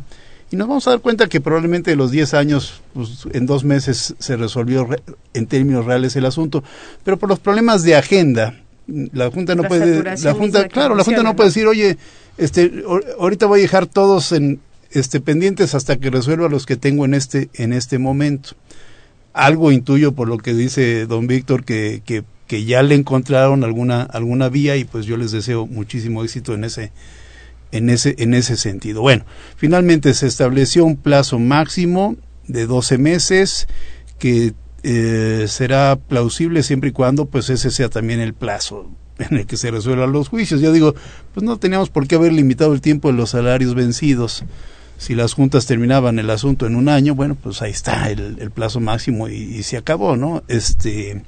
Y nos vamos a dar cuenta que probablemente de los 10 años, pues, en dos meses se resolvió en términos reales el asunto, pero por los problemas de agenda, la junta no puede la junta claro la junta no, puede decir oye este ahorita voy a dejar todos en este pendientes hasta que resuelva los que tengo en este en este momento algo intuyo por lo que dice don Víctor que, que, que ya le encontraron alguna alguna vía y pues yo les deseo muchísimo éxito en ese en ese, en ese sentido. Bueno, finalmente se estableció un plazo máximo de 12 meses que eh, será plausible siempre y cuando pues ese sea también el plazo en el que se resuelvan los juicios. Yo digo, pues no teníamos por qué haber limitado el tiempo de los salarios vencidos. Si las juntas terminaban el asunto en un año, bueno, pues ahí está el, plazo máximo y, y, se acabó, ¿no? Este,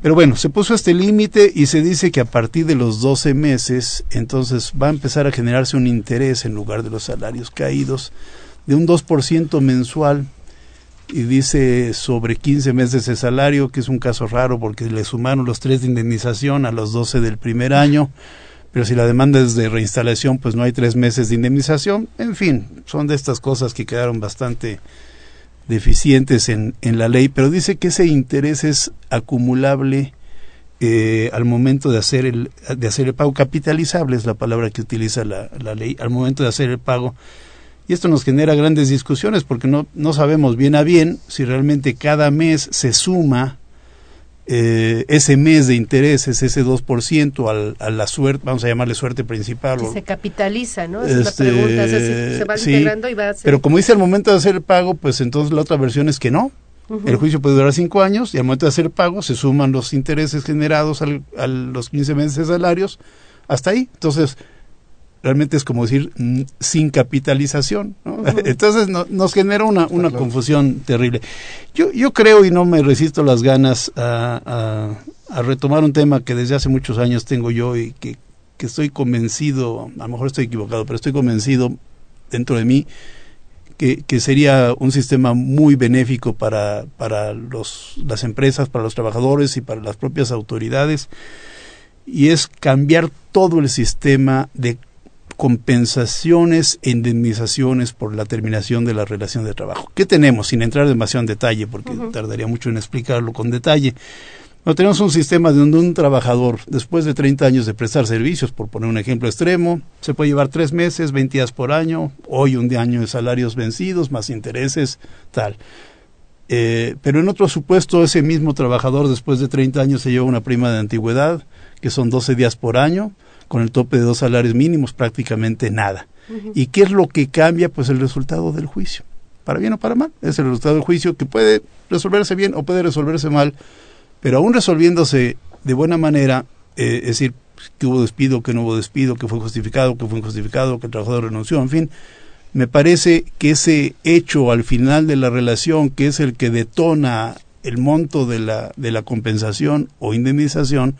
pero bueno, se puso este límite y se dice que a partir de los 12 meses, entonces va a empezar a generarse un interés en lugar de los salarios caídos de un 2% mensual y dice sobre 15 meses de salario, que es un caso raro porque le sumaron los tres de indemnización a los 12 del primer año, pero si la demanda es de reinstalación, pues no hay tres meses de indemnización. En fin, son de estas cosas que quedaron bastante deficientes en, en la ley, pero dice que ese interés es acumulable eh, al momento de hacer el de hacer el pago. Capitalizable es la palabra que utiliza la, la, ley al momento de hacer el pago. Y esto nos genera grandes discusiones porque no no sabemos bien a bien si realmente cada mes se suma eh, ese mes de intereses, ese 2% al, a la suerte, vamos a llamarle suerte principal. se capitaliza, ¿no? es este, pregunta, se, va integrando y va a ser... Pero como dice al momento de hacer el pago, pues entonces la otra versión es que no. El juicio puede durar cinco años y al momento de hacer el pago se suman los intereses generados al, a los 15 meses de salarios hasta ahí. Entonces, realmente es como decir mm, sin capitalización. Entonces nos genera una, una confusión terrible. Yo, yo creo y no me resisto las ganas a, a, retomar un tema que desde hace muchos años tengo yo y que, que estoy convencido, a lo mejor estoy equivocado, pero estoy convencido dentro de mí que, que, sería un sistema muy benéfico para, para los, las empresas, para los trabajadores y para las propias autoridades, y es cambiar todo el sistema de compensaciones e indemnizaciones por la terminación de la relación de trabajo. ¿Qué tenemos? Sin entrar demasiado en detalle, porque tardaría mucho en explicarlo con detalle. No, tenemos un sistema donde un trabajador, después de 30 años de prestar servicios, por poner un ejemplo extremo, se puede llevar tres meses, 20 días por año, hoy un año de salarios vencidos, más intereses, tal. Eh, pero en otro supuesto, ese mismo trabajador, después de 30 años, se lleva una prima de antigüedad, que son 12 días por año, con el tope de dos salarios mínimos prácticamente nada. ¿Y qué es lo que cambia? Pues el resultado del juicio. Para bien o para mal, es el resultado del juicio que puede resolverse bien o puede resolverse mal, pero aún resolviéndose de buena manera, eh, es decir, que hubo despido, que no hubo despido, que fue justificado, que fue injustificado, que el trabajador renunció, en fin, me parece que ese hecho al final de la relación, que es el que detona el monto de la, de la compensación o indemnización,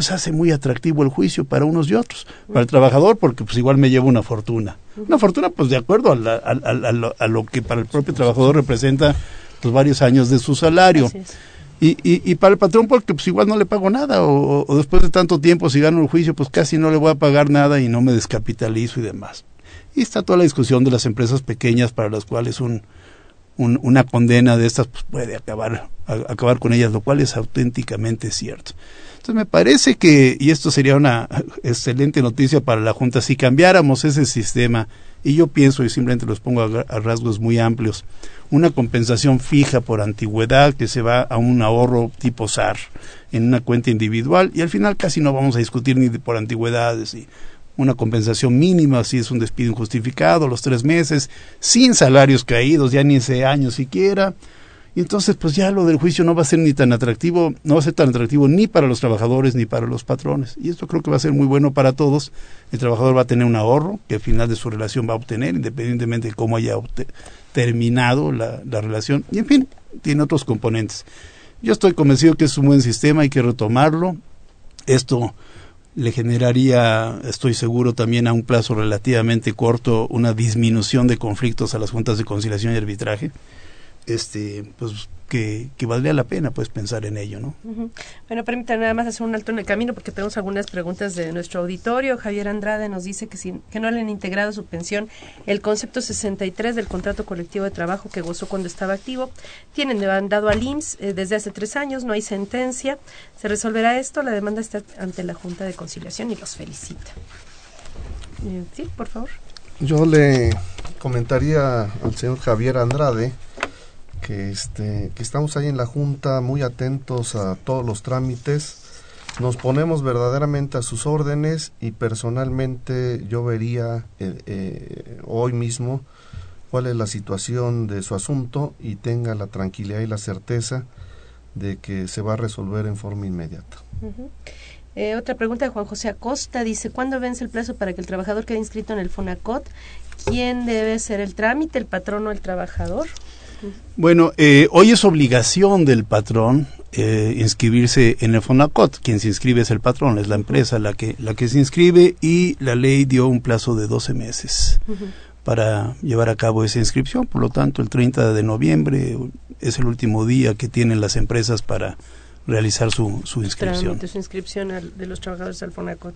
pues hace muy atractivo el juicio para unos y otros. Para el trabajador, porque pues igual me lleva una fortuna. Una fortuna, pues de acuerdo a, lo, que para el propio trabajador representa los pues, varios años de su salario. Y, y, para el patrón, porque pues igual no le pago nada, o, después de tanto tiempo, si gano el juicio, pues casi no le voy a pagar nada y no me descapitalizo y demás. Y está toda la discusión de las empresas pequeñas para las cuales un, una condena de estas pues, puede acabar, acabar con ellas, lo cual es auténticamente cierto. Entonces me parece que, y esto sería una excelente noticia para la Junta, si cambiáramos ese sistema, y yo pienso, y simplemente los pongo a, rasgos muy amplios, una compensación fija por antigüedad que se va a un ahorro tipo SAR en una cuenta individual, y al final casi no vamos a discutir ni por antigüedades y una compensación mínima si es un despido injustificado, los tres meses, sin salarios caídos, ya ni ese año siquiera. Y entonces, pues ya lo del juicio no va a ser ni tan atractivo, no va a ser tan atractivo ni para los trabajadores ni para los patrones. Y esto creo que va a ser muy bueno para todos. El trabajador va a tener un ahorro que al final de su relación va a obtener, independientemente de cómo haya terminado la, la relación. Y en fin, tiene otros componentes. Yo estoy convencido que es un buen sistema, hay que retomarlo. Esto le generaría, estoy seguro, también a un plazo relativamente corto, una disminución de conflictos a las juntas de conciliación y arbitraje. Este, pues que, que, valdría la pena pues pensar en ello, ¿no? Bueno, permítanme nada más hacer un alto en el camino porque tenemos algunas preguntas de nuestro auditorio. Javier Andrade nos dice que, si, que no le han integrado su pensión el concepto 63 del contrato colectivo de trabajo que gozó cuando estaba activo. Tienen demandado al IMSS eh, desde hace tres años, no hay sentencia. ¿Se resolverá esto? La demanda está ante la Junta de Conciliación y los felicita. Eh, sí, por favor. Yo le comentaría al señor Javier Andrade que este que estamos ahí en la junta muy atentos a todos los trámites nos ponemos verdaderamente a sus órdenes y personalmente yo vería eh, eh, hoy mismo cuál es la situación de su asunto y tenga la tranquilidad y la certeza de que se va a resolver en forma inmediata. Eh, otra pregunta de Juan José Acosta dice, ¿cuándo vence el plazo para que el trabajador quede inscrito en el FONACOT? ¿Quién debe ser el trámite, el patrón o el trabajador? Bueno, eh, hoy es obligación del patrón eh, inscribirse en el FONACOT. Quien se inscribe es el patrón, es la empresa la que, la que se inscribe y la ley dio un plazo de 12 meses para llevar a cabo esa inscripción. Por lo tanto, el 30 de noviembre es el último día que tienen las empresas para realizar su, su inscripción. su inscripción de los trabajadores del FONACOT.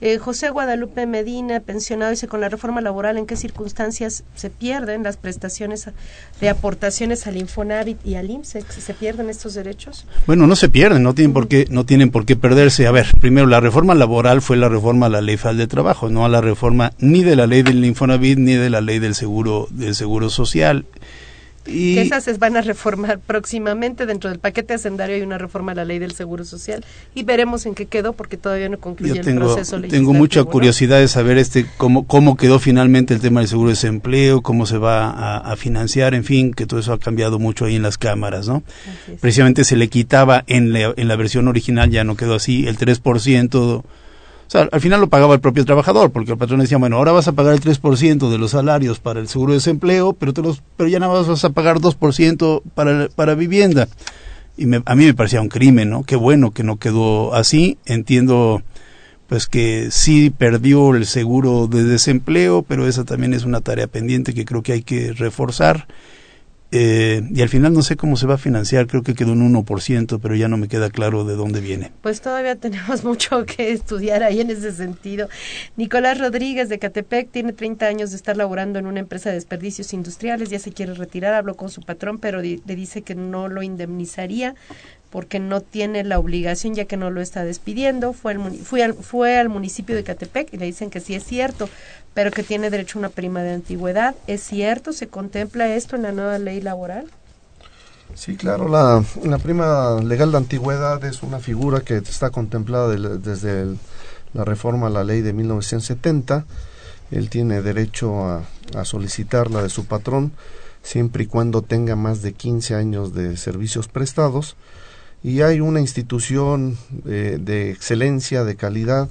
Eh, José Guadalupe Medina, pensionado, dice, con la reforma laboral, ¿en qué circunstancias se pierden las prestaciones de aportaciones al Infonavit y al IMSS? ¿Se pierden estos derechos? Bueno, no se pierden, no tienen, por qué, no tienen por qué perderse. A ver, primero, la reforma laboral fue la reforma a la ley federal de trabajo, no a la reforma ni de la ley del Infonavit ni de la ley del seguro, del seguro social. Y esas se van a reformar próximamente. Dentro del paquete hacendario hay una reforma a la ley del Seguro Social y veremos en qué quedó porque todavía no concluye el proceso legislativo. Tengo mucha curiosidad de saber este cómo, cómo quedó finalmente el tema del seguro de desempleo, cómo se va a, financiar, en fin, que todo eso ha cambiado mucho ahí en las cámaras, ¿no? Precisamente se le quitaba en la, en la versión original, ya no quedó así, el 3% o al final lo pagaba el propio trabajador, porque el patrón decía, bueno, ahora vas a pagar el 3% de los salarios para el seguro de desempleo, pero, te los, pero ya nada más vas a pagar 2% para, para vivienda. Y a mí me parecía un crimen, ¿no? Qué bueno que no quedó así. Entiendo, pues que sí perdió el seguro de desempleo, pero esa también es una tarea pendiente que creo que hay que reforzar. Eh, y al final no sé cómo se va a financiar, creo que quedó un 1%, pero ya no me queda claro de dónde viene. Pues todavía tenemos mucho que estudiar ahí en ese sentido. Nicolás Rodríguez de Catepec tiene 30 años de estar laborando en una empresa de desperdicios industriales, ya se quiere retirar, habló con su patrón, pero le dice que no lo indemnizaría porque no tiene la obligación ya que no lo está despidiendo. Fue al, fue al, municipio de Catepec y le dicen que sí es cierto, pero que tiene derecho a una prima de antigüedad. ¿Es cierto? ¿Se contempla esto en la nueva ley laboral? Sí, claro, la, la prima legal de antigüedad es una figura que está contemplada desde la reforma a la ley de 1970. Él tiene derecho a, a solicitarla de su patrón siempre y cuando tenga más de 15 años de servicios prestados y hay una institución eh, de excelencia, de calidad,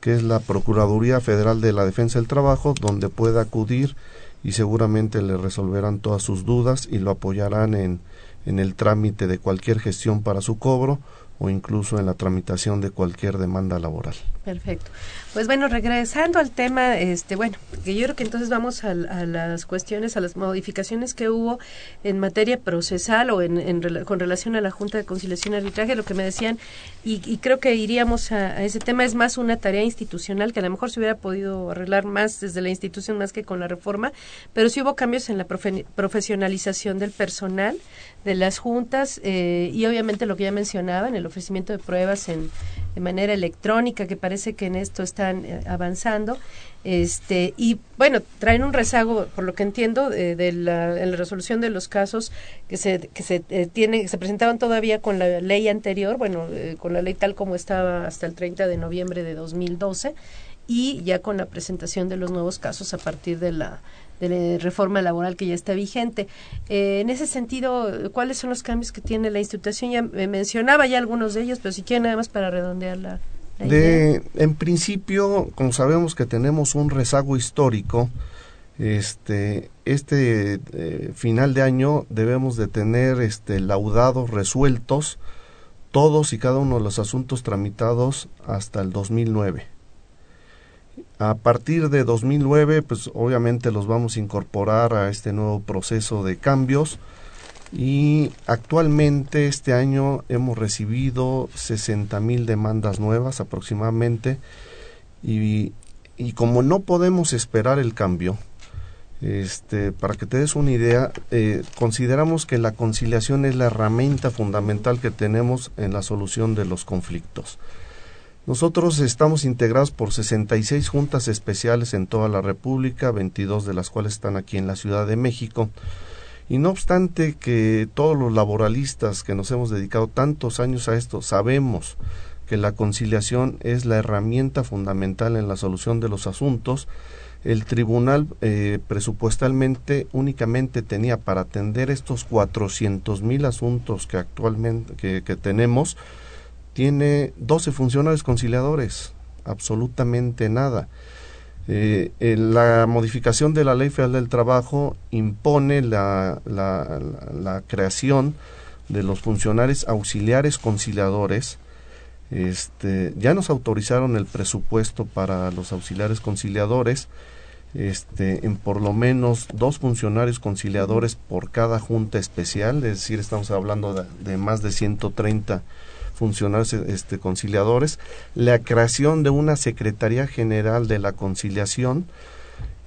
que es la Procuraduría Federal de la Defensa del Trabajo, donde puede acudir y seguramente le resolverán todas sus dudas y lo apoyarán en, en el trámite de cualquier gestión para su cobro o incluso en la tramitación de cualquier demanda laboral. Perfecto. Pues bueno, regresando al tema, este, bueno, que yo creo que entonces vamos a, las cuestiones, a las modificaciones que hubo en materia procesal o en, con relación a la Junta de Conciliación y Arbitraje, lo que me decían, y, creo que iríamos a, ese tema, es más una tarea institucional que a lo mejor se hubiera podido arreglar más desde la institución más que con la reforma, pero sí hubo cambios en la profesionalización del personal de las juntas eh, y obviamente lo que ya mencionaba en el ofrecimiento de pruebas en, de manera electrónica, que parece que en esto están eh, avanzando. Este, y bueno, traen un rezago, por lo que entiendo, de, la, en la resolución de los casos que se, que se, eh, tiene, se presentaban todavía con la ley anterior, bueno, eh, con la ley tal como estaba hasta el 30 de noviembre de 2012 y ya con la presentación de los nuevos casos a partir de la de la reforma laboral que ya está vigente. Eh, en ese sentido, ¿cuáles son los cambios que tiene la institución? Ya mencionaba ya algunos de ellos, pero si quieren nada más para redondear la, de, En principio, como sabemos que tenemos un rezago histórico, este, este eh, final de año debemos de tener este, laudados resueltos todos y cada uno de los asuntos tramitados hasta el 2009. A partir de 2009, pues obviamente los vamos a incorporar a este nuevo proceso de cambios y actualmente este año hemos recibido 60 mil demandas nuevas aproximadamente y, como no podemos esperar el cambio, este, para que te des una idea, eh, consideramos que la conciliación es la herramienta fundamental que tenemos en la solución de los conflictos. Nosotros estamos integrados por 66 juntas especiales en toda la República, 22 de las cuales están aquí en la Ciudad de México. Y no obstante que todos los laboralistas que nos hemos dedicado tantos años a esto sabemos que la conciliación es la herramienta fundamental en la solución de los asuntos, el tribunal eh, presupuestalmente únicamente tenía para atender estos 400 mil asuntos que actualmente que tenemos tiene 12 funcionarios conciliadores, absolutamente nada. Eh, la modificación de la Ley Federal del Trabajo impone la, la, la, creación de los funcionarios auxiliares conciliadores. Este, ya nos autorizaron el presupuesto para los auxiliares conciliadores este, en por lo menos dos funcionarios conciliadores por cada junta especial, es decir, estamos hablando de, de más de 130 funcionarios este, conciliadores, la creación de una Secretaría General de la Conciliación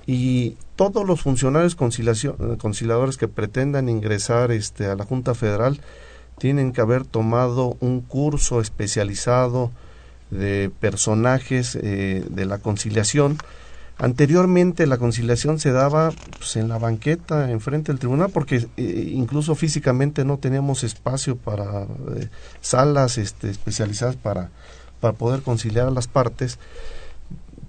y todos los funcionarios conciliadores que pretendan ingresar este, a la Junta Federal tienen que haber tomado un curso especializado de personajes eh, de la conciliación Anteriormente la conciliación se daba pues, en la banqueta, enfrente del tribunal, porque eh, incluso físicamente no teníamos espacio para eh, salas este, especializadas para, para poder conciliar a las partes.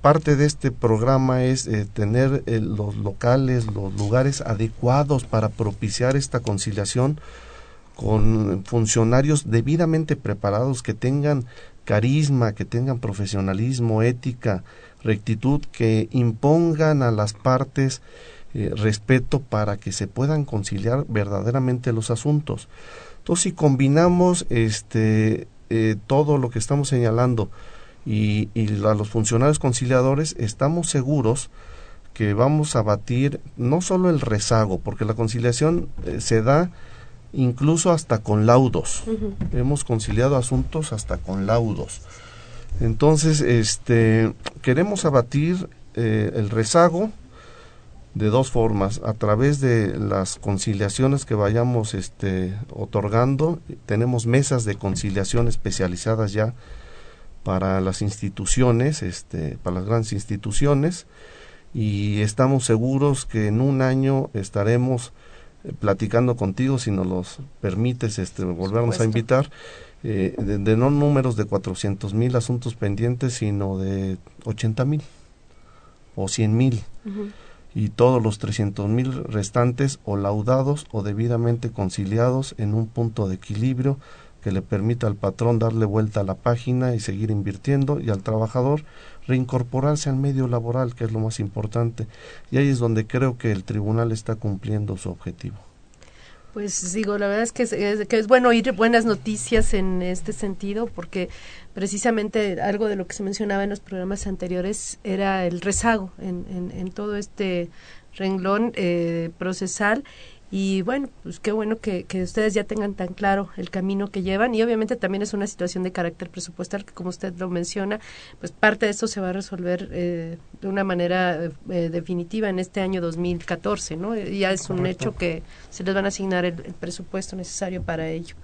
Parte de este programa es eh, tener los locales, los lugares adecuados para propiciar esta conciliación con funcionarios debidamente preparados que tengan carisma, que tengan profesionalismo, ética, rectitud, que impongan a las partes eh, respeto para que se puedan conciliar verdaderamente los asuntos. Entonces, si combinamos este, eh, todo lo que estamos señalando y, a los funcionarios conciliadores, estamos seguros que vamos a batir no solo el rezago, porque la conciliación eh, se da incluso hasta con laudos. Hemos conciliado asuntos hasta con laudos. Entonces, este, queremos abatir eh, el rezago de dos formas, a través de las conciliaciones que vayamos este, otorgando, tenemos mesas de conciliación especializadas ya para las instituciones, este, para las grandes instituciones, y estamos seguros que en un año estaremos eh, platicando contigo, si nos los permites, este, volvernos a invitar, eh, de, no números de 400 mil asuntos pendientes, sino de 80 mil o 100 mil. Y todos los 300 mil restantes o laudados o debidamente conciliados en un punto de equilibrio que le permita al patrón darle vuelta a la página y seguir invirtiendo y al trabajador reincorporarse al medio laboral, que es lo más importante. Y ahí es donde creo que el tribunal está cumpliendo su objetivo. Pues digo, la verdad es que es, es bueno oír buenas noticias en este sentido, porque precisamente algo de lo que se mencionaba en los programas anteriores era el rezago en, en, en todo este renglón eh, procesal y bueno, pues qué bueno que, que, ustedes ya tengan tan claro el camino que llevan y obviamente también es una situación de carácter presupuestal que como usted lo menciona, pues parte de esto se va a resolver eh, de una manera eh, definitiva en este año 2014, ¿no? Ya es un hecho que se les van a asignar el presupuesto necesario para ello.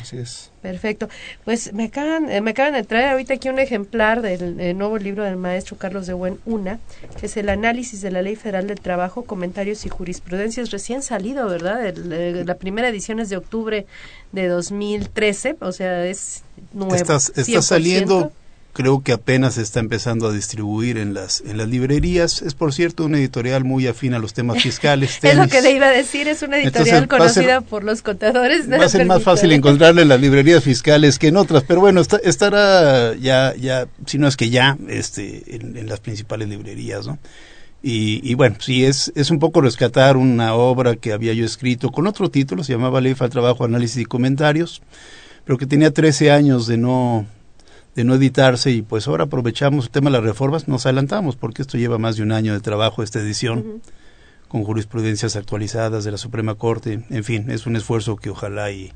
Así es. Perfecto. Pues me acaban, eh, me acaban de traer ahorita aquí un ejemplar del, eh, nuevo libro del maestro Carlos de Buen Una, que es el análisis de la Ley Federal del Trabajo, comentarios y jurisprudencias recién salido, ¿verdad? Eh, la primera edición es de octubre de 2013, o sea, es nuevo. Está saliendo creo que apenas se está empezando a distribuir en las en las librerías. Es por cierto una editorial muy afín a los temas fiscales. es lo que le iba a decir, es una editorial conocida por los contadores. Va a ser más fácil encontrarle en las librerías fiscales que en otras, pero bueno, estará ya ya si no es que ya este en, las principales librerías, ¿no? Y, y, bueno, sí, es, es un poco rescatar una obra que había yo escrito con otro título, se llamaba Ley el Trabajo, Análisis y Comentarios, pero que tenía 13 años de no, de no editarse y pues ahora aprovechamos el tema de las reformas, nos adelantamos porque esto lleva más de un año de trabajo esta edición con jurisprudencias actualizadas de la Suprema Corte, en fin, es un esfuerzo que ojalá y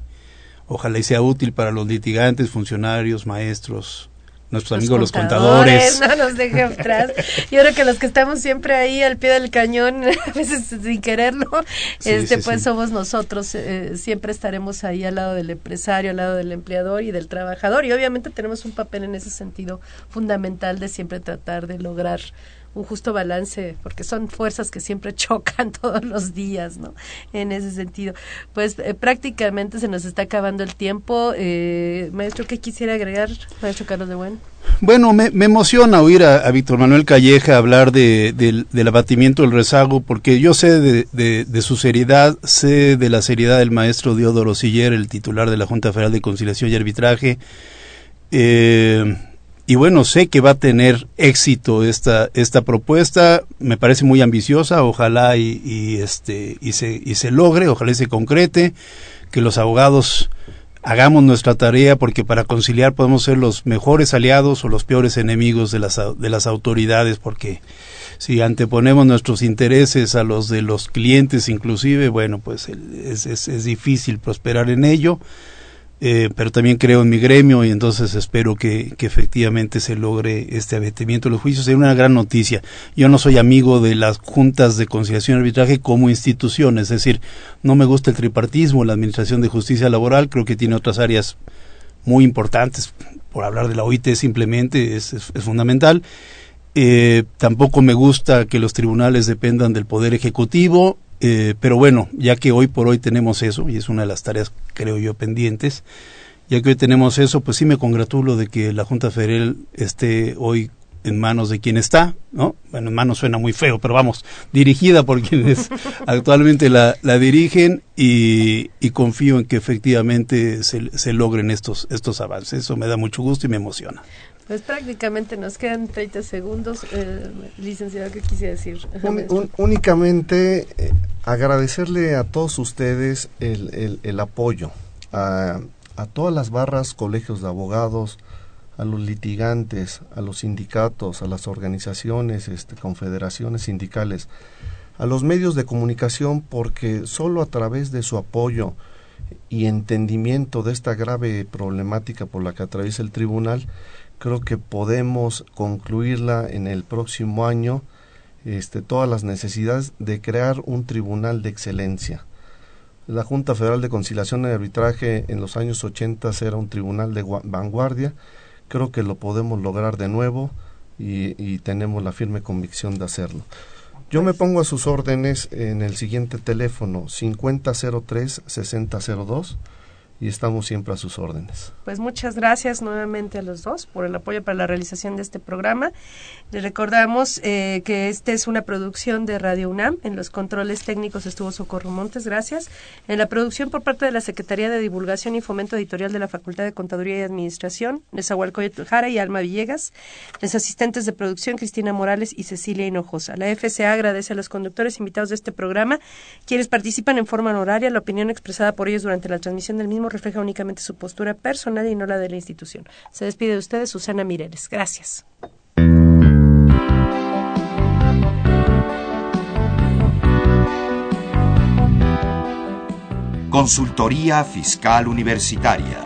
ojalá y sea útil para los litigantes, funcionarios, maestros, nuestros amigos los contadores. No nos deje atrás. Yo creo que los que estamos siempre ahí al pie del cañón, a veces sin quererlo, este pues somos nosotros. Eh, siempre estaremos ahí al lado del empresario, al lado del empleador y del trabajador. Y obviamente tenemos un papel en ese sentido fundamental de siempre tratar de lograr un justo balance, porque son fuerzas que siempre chocan todos los días, ¿no? En ese sentido. Pues eh, prácticamente se nos está acabando el tiempo. Eh, maestro, ¿qué quisiera agregar, maestro Carlos de Buen? Bueno, me, emociona oír a, Víctor Manuel Calleja hablar de, del abatimiento del rezago, porque yo sé de, de, su seriedad, sé de la seriedad del maestro Diodoro Siller, el titular de la Junta Federal de Conciliación y Arbitraje. Eh, y bueno, sé que va a tener éxito esta, esta propuesta, me parece muy ambiciosa, ojalá y, y, este, y, se, y se logre, ojalá y se concrete, que los abogados hagamos nuestra tarea porque para conciliar podemos ser los mejores aliados o los peores enemigos de las, de las autoridades porque si anteponemos nuestros intereses a los de los clientes inclusive, bueno, pues es, es, es difícil prosperar en ello eh, pero también creo en mi gremio y entonces espero que, que, efectivamente se logre este abatimiento de los juicios. Sería una gran noticia. Yo no soy amigo de las juntas de conciliación y arbitraje como institución, es decir, no me gusta el tripartismo, la Administración de Justicia Laboral, creo que tiene otras áreas muy importantes, por hablar de la OIT simplemente es, es, fundamental. Eh, tampoco me gusta que los tribunales dependan del Poder Ejecutivo eh, pero bueno, ya que hoy por hoy tenemos eso, y es una de las tareas, creo yo, pendientes, ya que hoy tenemos eso, pues sí me congratulo de que la Junta Federal esté hoy en manos de quien está, ¿no? Bueno, en manos suena muy feo, pero vamos, dirigida por quienes actualmente la, la dirigen y, y, confío en que efectivamente se, se logren estos, estos avances. Eso me da mucho gusto y me emociona. Pues prácticamente nos quedan 30 segundos. Eh, licenciado, ¿qué quise decir? únicamente eh, agradecerle a todos ustedes el, el, el apoyo, a, a, todas las barras, colegios de abogados, a los litigantes, a los sindicatos, a las organizaciones, este, confederaciones sindicales, a los medios de comunicación, porque solo a través de su apoyo y entendimiento de esta grave problemática por la que atraviesa el tribunal, creo que podemos concluirla en el próximo año este, todas las necesidades de crear un tribunal de excelencia. La Junta Federal de Conciliación y Arbitraje en los años 80 era un tribunal de vanguardia. Creo que lo podemos lograr de nuevo y, y tenemos la firme convicción de hacerlo. Yo me pongo a sus órdenes en el siguiente teléfono 5003-6002 y estamos siempre a sus órdenes. Pues muchas gracias nuevamente a los dos por el apoyo para la realización de este programa. Les recordamos eh, que esta es una producción de Radio UNAM. En los controles técnicos estuvo Socorro Montes, gracias. En la producción por parte de la Secretaría de Divulgación y Fomento Editorial de la Facultad de Contaduría y Administración, Nezahualcóyotl Jara y Alma Villegas. Los asistentes de producción, Cristina Morales y Cecilia Hinojosa. La FCA agradece a los conductores invitados de este programa, quienes participan en forma honoraria. La opinión expresada por ellos durante la transmisión del refleja únicamente su postura personal y no la de la institución. Se despide de ustedes Susana Mireles. Gracias. Consultoría Fiscal Universitaria